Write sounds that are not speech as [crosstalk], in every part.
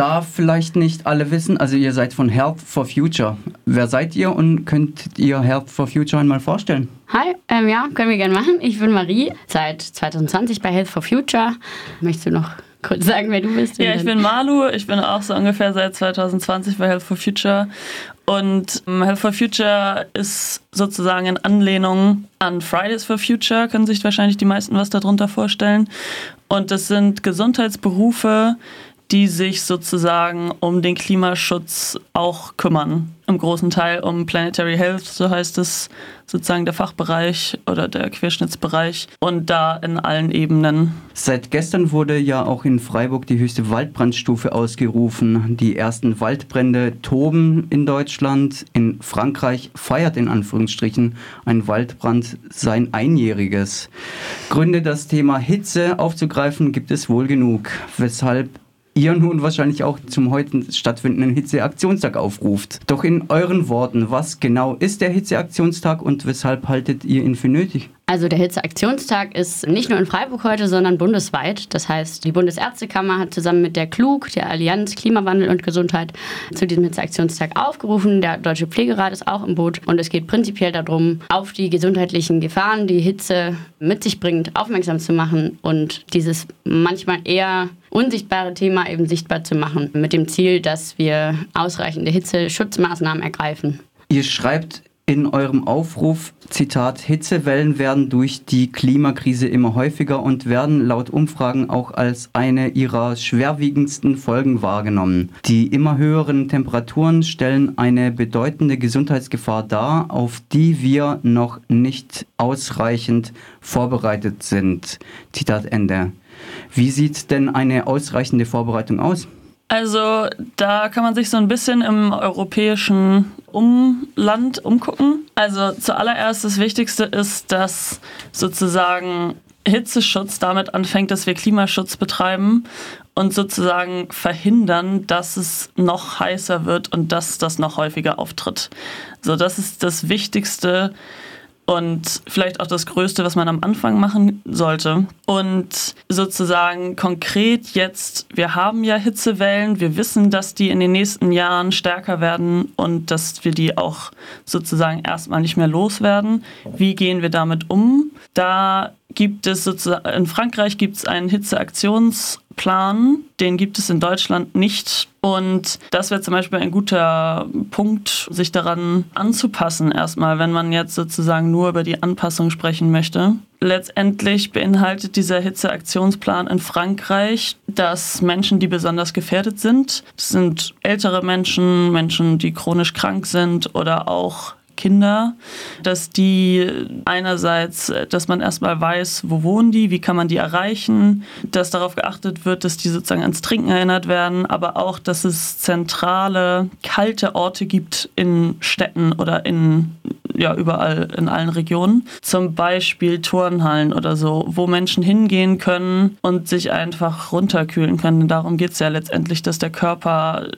Da vielleicht nicht alle wissen, also ihr seid von Health for Future. Wer seid ihr und könnt ihr Health for Future einmal vorstellen? Hi, ähm, ja, können wir gerne machen. Ich bin Marie, seit 2020 bei Health for Future. Möchtest du noch kurz sagen, wer du bist? Ja, ich bin Malu. Ich bin auch so ungefähr seit 2020 bei Health for Future. Und ähm, Health for Future ist sozusagen in Anlehnung an Fridays for Future, können sich wahrscheinlich die meisten was darunter vorstellen. Und das sind Gesundheitsberufe, die sich sozusagen um den Klimaschutz auch kümmern. Im großen Teil um Planetary Health, so heißt es sozusagen der Fachbereich oder der Querschnittsbereich und da in allen Ebenen. Seit gestern wurde ja auch in Freiburg die höchste Waldbrandstufe ausgerufen. Die ersten Waldbrände toben in Deutschland. In Frankreich feiert in Anführungsstrichen ein Waldbrand sein Einjähriges. Gründe, das Thema Hitze aufzugreifen, gibt es wohl genug. Weshalb ihr nun wahrscheinlich auch zum heute stattfindenden Hitzeaktionstag aufruft. Doch in euren Worten, was genau ist der Hitzeaktionstag und weshalb haltet ihr ihn für nötig? Also der Hitzeaktionstag ist nicht nur in Freiburg heute, sondern bundesweit. Das heißt, die Bundesärztekammer hat zusammen mit der KLUG, der Allianz Klimawandel und Gesundheit, zu diesem Hitzeaktionstag aufgerufen. Der Deutsche Pflegerat ist auch im Boot. Und es geht prinzipiell darum, auf die gesundheitlichen Gefahren, die Hitze mit sich bringt, aufmerksam zu machen und dieses manchmal eher unsichtbare Thema eben sichtbar zu machen, mit dem Ziel, dass wir ausreichende Hitzeschutzmaßnahmen ergreifen. Ihr schreibt in eurem Aufruf, Zitat, Hitzewellen werden durch die Klimakrise immer häufiger und werden laut Umfragen auch als eine ihrer schwerwiegendsten Folgen wahrgenommen. Die immer höheren Temperaturen stellen eine bedeutende Gesundheitsgefahr dar, auf die wir noch nicht ausreichend vorbereitet sind. Zitat Ende. Wie sieht denn eine ausreichende Vorbereitung aus? Also da kann man sich so ein bisschen im europäischen Umland umgucken. Also zuallererst das Wichtigste ist, dass sozusagen Hitzeschutz damit anfängt, dass wir Klimaschutz betreiben und sozusagen verhindern, dass es noch heißer wird und dass das noch häufiger auftritt. So, das ist das Wichtigste und vielleicht auch das Größte, was man am Anfang machen sollte. Und sozusagen konkret jetzt, wir haben ja Hitzewellen, wir wissen, dass die in den nächsten Jahren stärker werden und dass wir die auch sozusagen erstmal nicht mehr loswerden. Wie gehen wir damit um? Da gibt es sozusagen, in Frankreich gibt es einen Hitzeaktionsplan, den gibt es in Deutschland nicht. Und das wäre zum Beispiel ein guter Punkt, sich daran anzupassen, erstmal, wenn man jetzt sozusagen nur über die Anpassung sprechen möchte. Letztendlich beinhaltet dieser Hitzeaktionsplan in Frankreich, dass Menschen, die besonders gefährdet sind, das sind ältere Menschen, Menschen, die chronisch krank sind oder auch Kinder, dass die einerseits, dass man erstmal weiß, wo wohnen die, wie kann man die erreichen, dass darauf geachtet wird, dass die sozusagen ans Trinken erinnert werden, aber auch, dass es zentrale, kalte Orte gibt in Städten oder in ja, überall in allen Regionen. Zum Beispiel Turnhallen oder so, wo Menschen hingehen können und sich einfach runterkühlen können. Darum geht es ja letztendlich, dass der Körper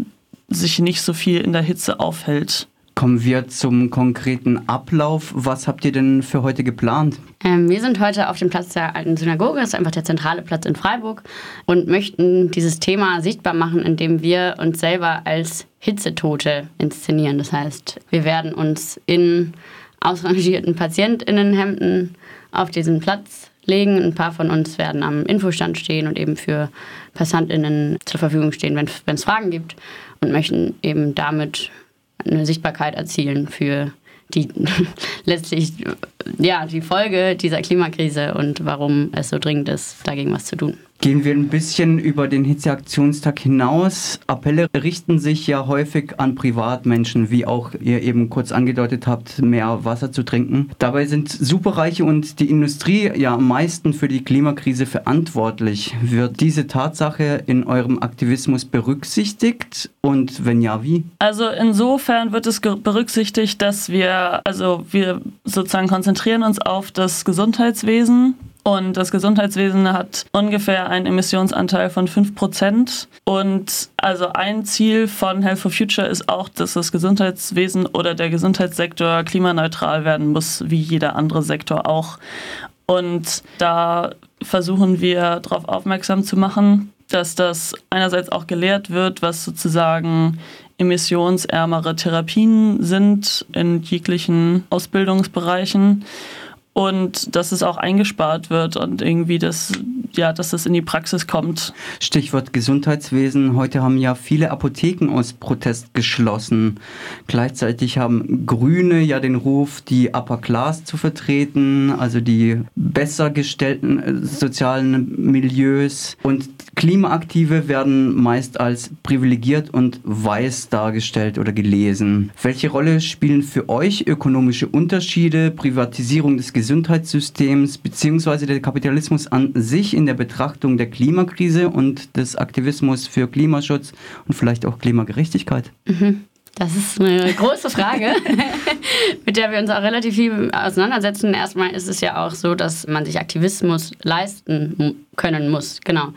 sich nicht so viel in der Hitze aufhält. Kommen wir zum konkreten Ablauf. Was habt ihr denn für heute geplant? Ähm, wir sind heute auf dem Platz der alten Synagoge, das ist einfach der zentrale Platz in Freiburg, und möchten dieses Thema sichtbar machen, indem wir uns selber als Hitzetote inszenieren. Das heißt, wir werden uns in ausrangierten PatientInnenhemden auf diesen Platz legen. Ein paar von uns werden am Infostand stehen und eben für PassantInnen zur Verfügung stehen, wenn es Fragen gibt und möchten eben damit eine Sichtbarkeit erzielen für die [laughs] letztlich ja, die Folge dieser Klimakrise und warum es so dringend ist, dagegen was zu tun. Gehen wir ein bisschen über den Hitzeaktionstag hinaus. Appelle richten sich ja häufig an Privatmenschen, wie auch ihr eben kurz angedeutet habt, mehr Wasser zu trinken. Dabei sind Superreiche und die Industrie ja am meisten für die Klimakrise verantwortlich. Wird diese Tatsache in eurem Aktivismus berücksichtigt und wenn ja, wie? Also insofern wird es berücksichtigt, dass wir, also wir sozusagen konzentrieren uns auf das Gesundheitswesen und das Gesundheitswesen hat ungefähr einen Emissionsanteil von 5%. Und also ein Ziel von Health for Future ist auch, dass das Gesundheitswesen oder der Gesundheitssektor klimaneutral werden muss, wie jeder andere Sektor auch. Und da versuchen wir darauf aufmerksam zu machen, dass das einerseits auch gelehrt wird, was sozusagen emissionsärmere Therapien sind in jeglichen Ausbildungsbereichen und dass es auch eingespart wird und irgendwie das, ja, dass es in die Praxis kommt. Stichwort Gesundheitswesen. Heute haben ja viele Apotheken aus Protest geschlossen. Gleichzeitig haben Grüne ja den Ruf, die Upper Class zu vertreten, also die besser gestellten äh, sozialen Milieus. Und Klimaaktive werden meist als privilegiert und weiß dargestellt oder gelesen. Welche Rolle spielen für euch ökonomische Unterschiede, Privatisierung des Gesundheitssystems bzw. der Kapitalismus an sich in der Betrachtung der Klimakrise und des Aktivismus für Klimaschutz und vielleicht auch Klimagerechtigkeit? Mhm. Das ist eine große Frage, [laughs] mit der wir uns auch relativ viel auseinandersetzen. Erstmal ist es ja auch so, dass man sich Aktivismus leisten können muss. Genau.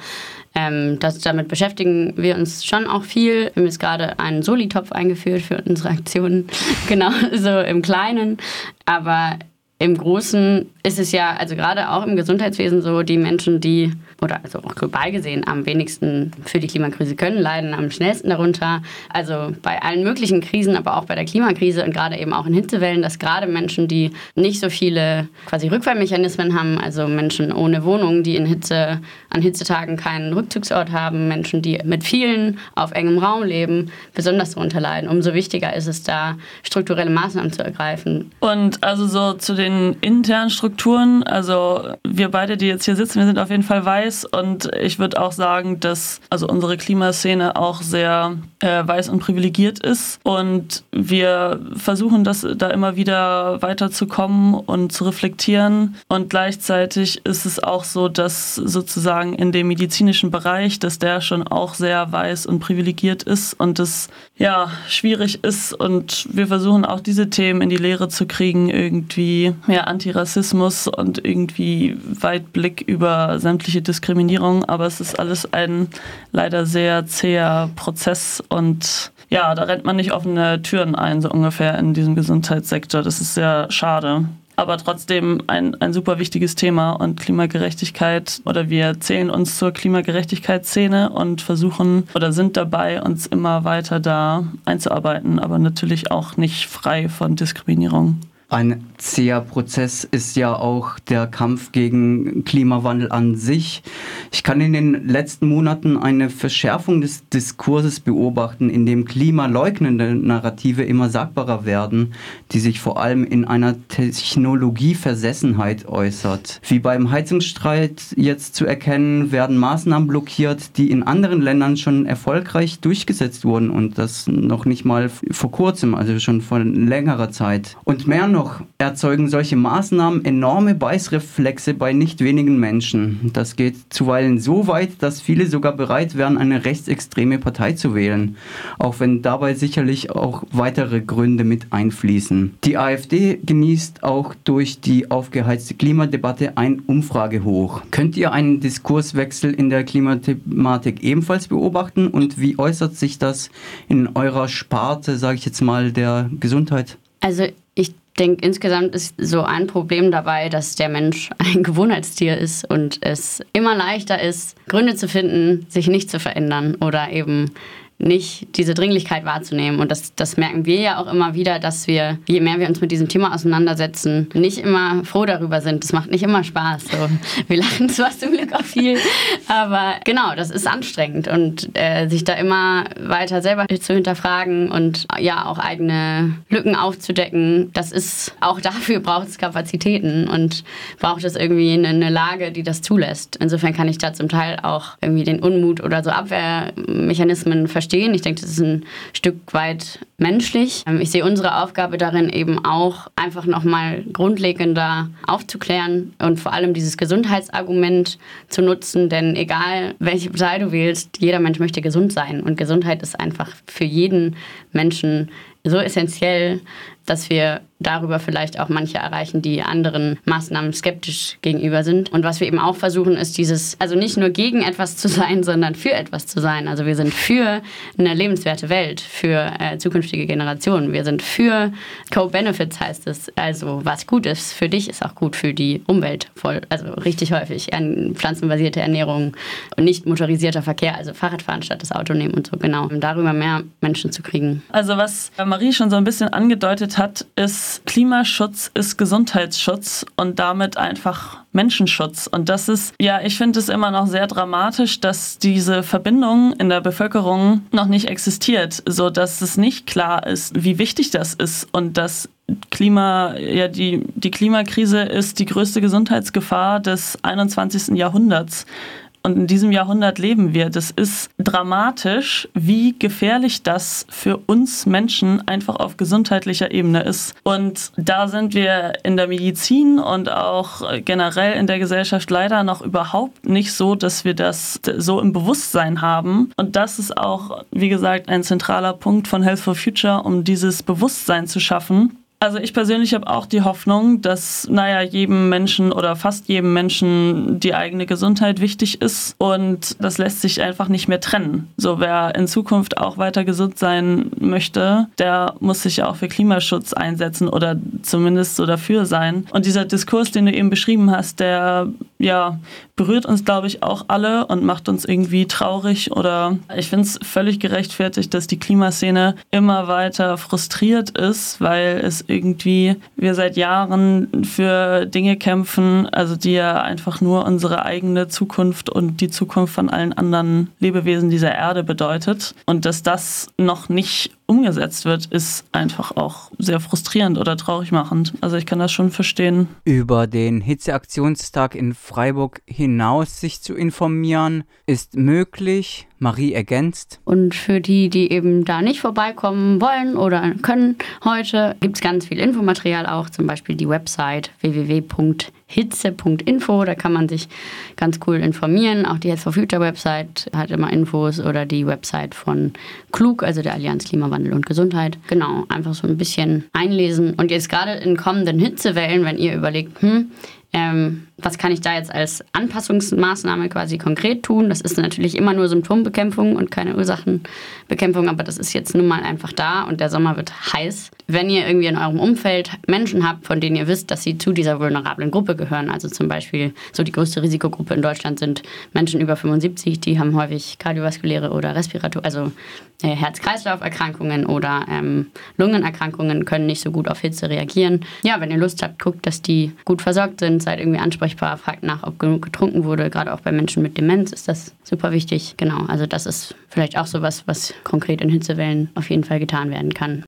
Ähm, das, damit beschäftigen wir uns schon auch viel. Wir haben jetzt gerade einen Solitopf eingeführt für unsere Aktionen. [laughs] genau, so im Kleinen. Aber im Großen ist es ja, also gerade auch im Gesundheitswesen so, die Menschen, die, oder also auch global gesehen, am wenigsten für die Klimakrise können, leiden am schnellsten darunter. Also bei allen möglichen Krisen, aber auch bei der Klimakrise und gerade eben auch in Hitzewellen, dass gerade Menschen, die nicht so viele quasi Rückfallmechanismen haben, also Menschen ohne Wohnung, die in Hitze, an Hitzetagen keinen Rückzugsort haben, Menschen, die mit vielen auf engem Raum leben, besonders darunter leiden. Umso wichtiger ist es da, strukturelle Maßnahmen zu ergreifen. Und also so zu den internen Strukturen, Strukturen. Also wir beide, die jetzt hier sitzen, wir sind auf jeden Fall weiß und ich würde auch sagen, dass also unsere Klimaszene auch sehr äh, weiß und privilegiert ist und wir versuchen, das da immer wieder weiterzukommen und zu reflektieren und gleichzeitig ist es auch so, dass sozusagen in dem medizinischen Bereich, dass der schon auch sehr weiß und privilegiert ist und es ja schwierig ist und wir versuchen auch diese Themen in die Lehre zu kriegen, irgendwie mehr Antirassismus Feminismus und irgendwie Weitblick über sämtliche Diskriminierung, aber es ist alles ein leider sehr zäher Prozess und ja, da rennt man nicht offene Türen ein, so ungefähr in diesem Gesundheitssektor. Das ist sehr schade aber trotzdem ein, ein super wichtiges Thema und Klimagerechtigkeit oder wir zählen uns zur Klimagerechtigkeitsszene und versuchen oder sind dabei, uns immer weiter da einzuarbeiten, aber natürlich auch nicht frei von Diskriminierung. Ein zäher Prozess ist ja auch der Kampf gegen Klimawandel an sich. Ich kann in den letzten Monaten eine Verschärfung des Diskurses beobachten, in dem klimaleugnende Narrative immer sagbarer werden, die sich vor allem in einer Technologieversessenheit äußert. Wie beim Heizungsstreit jetzt zu erkennen, werden Maßnahmen blockiert, die in anderen Ländern schon erfolgreich durchgesetzt wurden und das noch nicht mal vor kurzem, also schon vor längerer Zeit. Und mehr noch erzeugen solche Maßnahmen enorme Beißreflexe bei nicht wenigen Menschen. Das geht zuweilen so weit, dass viele sogar bereit wären, eine rechtsextreme Partei zu wählen, auch wenn dabei sicherlich auch weitere Gründe mit einfließen. Die AfD genießt auch durch die aufgeheizte Klimadebatte ein Umfragehoch. Könnt ihr einen Diskurswechsel in der Klimathematik ebenfalls beobachten und wie äußert sich das in eurer Sparte, sage ich jetzt mal, der Gesundheit? Also ich denke, insgesamt ist so ein Problem dabei, dass der Mensch [laughs] ein Gewohnheitstier ist und es immer leichter ist, Gründe zu finden, sich nicht zu verändern oder eben nicht diese Dringlichkeit wahrzunehmen. Und das, das merken wir ja auch immer wieder, dass wir, je mehr wir uns mit diesem Thema auseinandersetzen, nicht immer froh darüber sind. Das macht nicht immer Spaß. So. Wir lachen zwar zum Glück auch viel, aber genau, das ist anstrengend. Und äh, sich da immer weiter selber zu hinterfragen und ja auch eigene Lücken aufzudecken, das ist auch dafür braucht es Kapazitäten und braucht es irgendwie eine, eine Lage, die das zulässt. Insofern kann ich da zum Teil auch irgendwie den Unmut oder so Abwehrmechanismen verstehen verstehen. Ich denke, das ist ein Stück weit menschlich. Ähm, ich sehe unsere Aufgabe darin eben auch, einfach nochmal grundlegender aufzuklären und vor allem dieses Gesundheitsargument zu nutzen, denn egal welche Partei du wählst, jeder Mensch möchte gesund sein und Gesundheit ist einfach für jeden Menschen so essentiell, dass wir darüber vielleicht auch manche erreichen, die anderen Maßnahmen skeptisch gegenüber sind. Und was wir eben auch versuchen, ist dieses, also nicht nur gegen etwas zu sein, [laughs] sondern für etwas zu sein. Also wir sind für eine lebenswerte Welt, für äh, zukünftige Generationen. Wir sind für Co-Benefits heißt es. Also was gut ist für dich, ist auch gut für die Umwelt. Voll, also richtig häufig. Pflanzenbasierte Ernährung und nicht motorisierter Verkehr, also Fahrradfahren statt das Auto nehmen und so, genau. Um darüber mehr Menschen zu kriegen. Also was Marie schon so ein bisschen angedeutet hat, ist, Klimaschutz ist Gesundheitsschutz und damit einfach Menschenschutz. Und das ist, ja, ich finde es immer noch sehr dramatisch, dass diese Verbindung in der Bevölkerung noch nicht existiert, so dass es nicht klar ist, wie wichtig das ist und dass Klima, ja, die, die Klimakrise ist die größte Gesundheitsgefahr des 21. Jahrhunderts. Und in diesem Jahrhundert leben wir. Das ist dramatisch, wie gefährlich das für uns Menschen einfach auf gesundheitlicher Ebene ist. Und da sind wir in der Medizin und auch generell in der Gesellschaft leider noch überhaupt nicht so, dass wir das so im Bewusstsein haben. Und das ist auch, wie gesagt, ein zentraler Punkt von Health for Future, um dieses Bewusstsein zu schaffen. Also ich persönlich habe auch die Hoffnung, dass, naja, jedem Menschen oder fast jedem Menschen die eigene Gesundheit wichtig ist und das lässt sich einfach nicht mehr trennen. So wer in Zukunft auch weiter gesund sein möchte, der muss sich auch für Klimaschutz einsetzen oder zumindest so dafür sein. Und dieser Diskurs, den du eben beschrieben hast, der ja berührt uns, glaube ich, auch alle und macht uns irgendwie traurig oder ich finde es völlig gerechtfertigt, dass die Klimaszene immer weiter frustriert ist, weil es irgendwie wir seit Jahren für Dinge kämpfen, also die ja einfach nur unsere eigene Zukunft und die Zukunft von allen anderen Lebewesen dieser Erde bedeutet. Und dass das noch nicht umgesetzt wird, ist einfach auch sehr frustrierend oder traurig machend. Also ich kann das schon verstehen. Über den Hitzeaktionstag in Freiburg hinaus sich zu informieren, ist möglich. Marie ergänzt. Und für die, die eben da nicht vorbeikommen wollen oder können heute, gibt es ganz viel Infomaterial auch, zum Beispiel die Website www.hitze.info. Da kann man sich ganz cool informieren. Auch die Health for Future Website hat immer Infos oder die Website von Klug, also der Allianz Klimawandel und Gesundheit. Genau, einfach so ein bisschen einlesen. Und jetzt gerade in kommenden Hitzewellen, wenn ihr überlegt, hm, ähm, was kann ich da jetzt als Anpassungsmaßnahme quasi konkret tun? Das ist natürlich immer nur Symptombekämpfung und keine Ursachenbekämpfung, aber das ist jetzt nun mal einfach da und der Sommer wird heiß. Wenn ihr irgendwie in eurem Umfeld Menschen habt, von denen ihr wisst, dass sie zu dieser vulnerablen Gruppe gehören, also zum Beispiel so die größte Risikogruppe in Deutschland sind Menschen über 75, die haben häufig kardiovaskuläre oder Respirator, also äh, Herz-Kreislauf-Erkrankungen oder ähm, Lungenerkrankungen, können nicht so gut auf Hitze reagieren. Ja, wenn ihr Lust habt, guckt, dass die gut versorgt sind, seid irgendwie ansprechbar, fragt nach, ob genug getrunken wurde. Gerade auch bei Menschen mit Demenz ist das super wichtig. Genau, also das ist vielleicht auch so was, was konkret in Hitzewellen auf jeden Fall getan werden kann.